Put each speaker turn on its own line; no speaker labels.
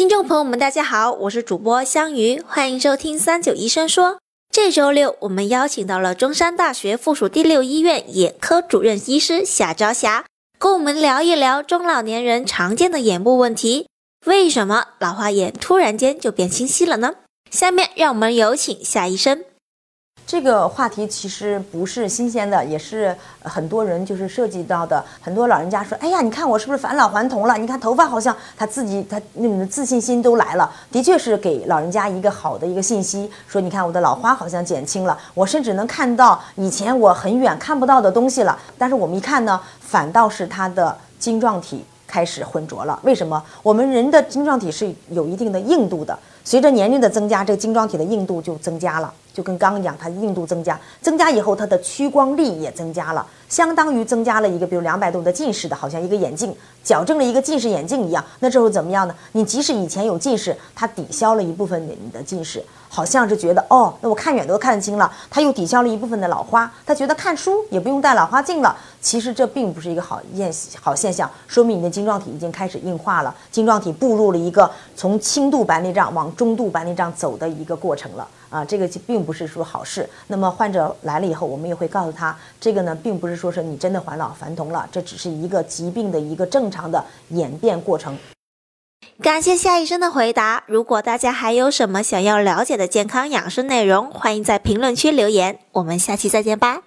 听众朋友们，大家好，我是主播香鱼，欢迎收听三九医生说。这周六，我们邀请到了中山大学附属第六医院眼科主任医师夏朝霞，跟我们聊一聊中老年人常见的眼部问题。为什么老花眼突然间就变清晰了呢？下面让我们有请夏医生。
这个话题其实不是新鲜的，也是很多人就是涉及到的。很多老人家说：“哎呀，你看我是不是返老还童了？你看头发好像他自己他那种自信心都来了。”的确是给老人家一个好的一个信息，说你看我的老花好像减轻了，我甚至能看到以前我很远看不到的东西了。但是我们一看呢，反倒是他的晶状体开始浑浊了。为什么？我们人的晶状体是有一定的硬度的，随着年龄的增加，这个晶状体的硬度就增加了。就跟刚一样，它硬度增加，增加以后，它的屈光力也增加了，相当于增加了一个，比如两百度的近视的，好像一个眼镜矫正了一个近视眼镜一样。那之后怎么样呢？你即使以前有近视，它抵消了一部分你的近视，好像是觉得哦，那我看远都看得清了。它又抵消了一部分的老花，他觉得看书也不用戴老花镜了。其实这并不是一个好现好现象，说明你的晶状体已经开始硬化了，晶状体步入了一个从轻度白内障往中度白内障走的一个过程了。啊，这个并不是说好事。那么患者来了以后，我们也会告诉他，这个呢，并不是说是你真的返老还童了，这只是一个疾病的一个正常的演变过程。
感谢夏医生的回答。如果大家还有什么想要了解的健康养生内容，欢迎在评论区留言。我们下期再见吧。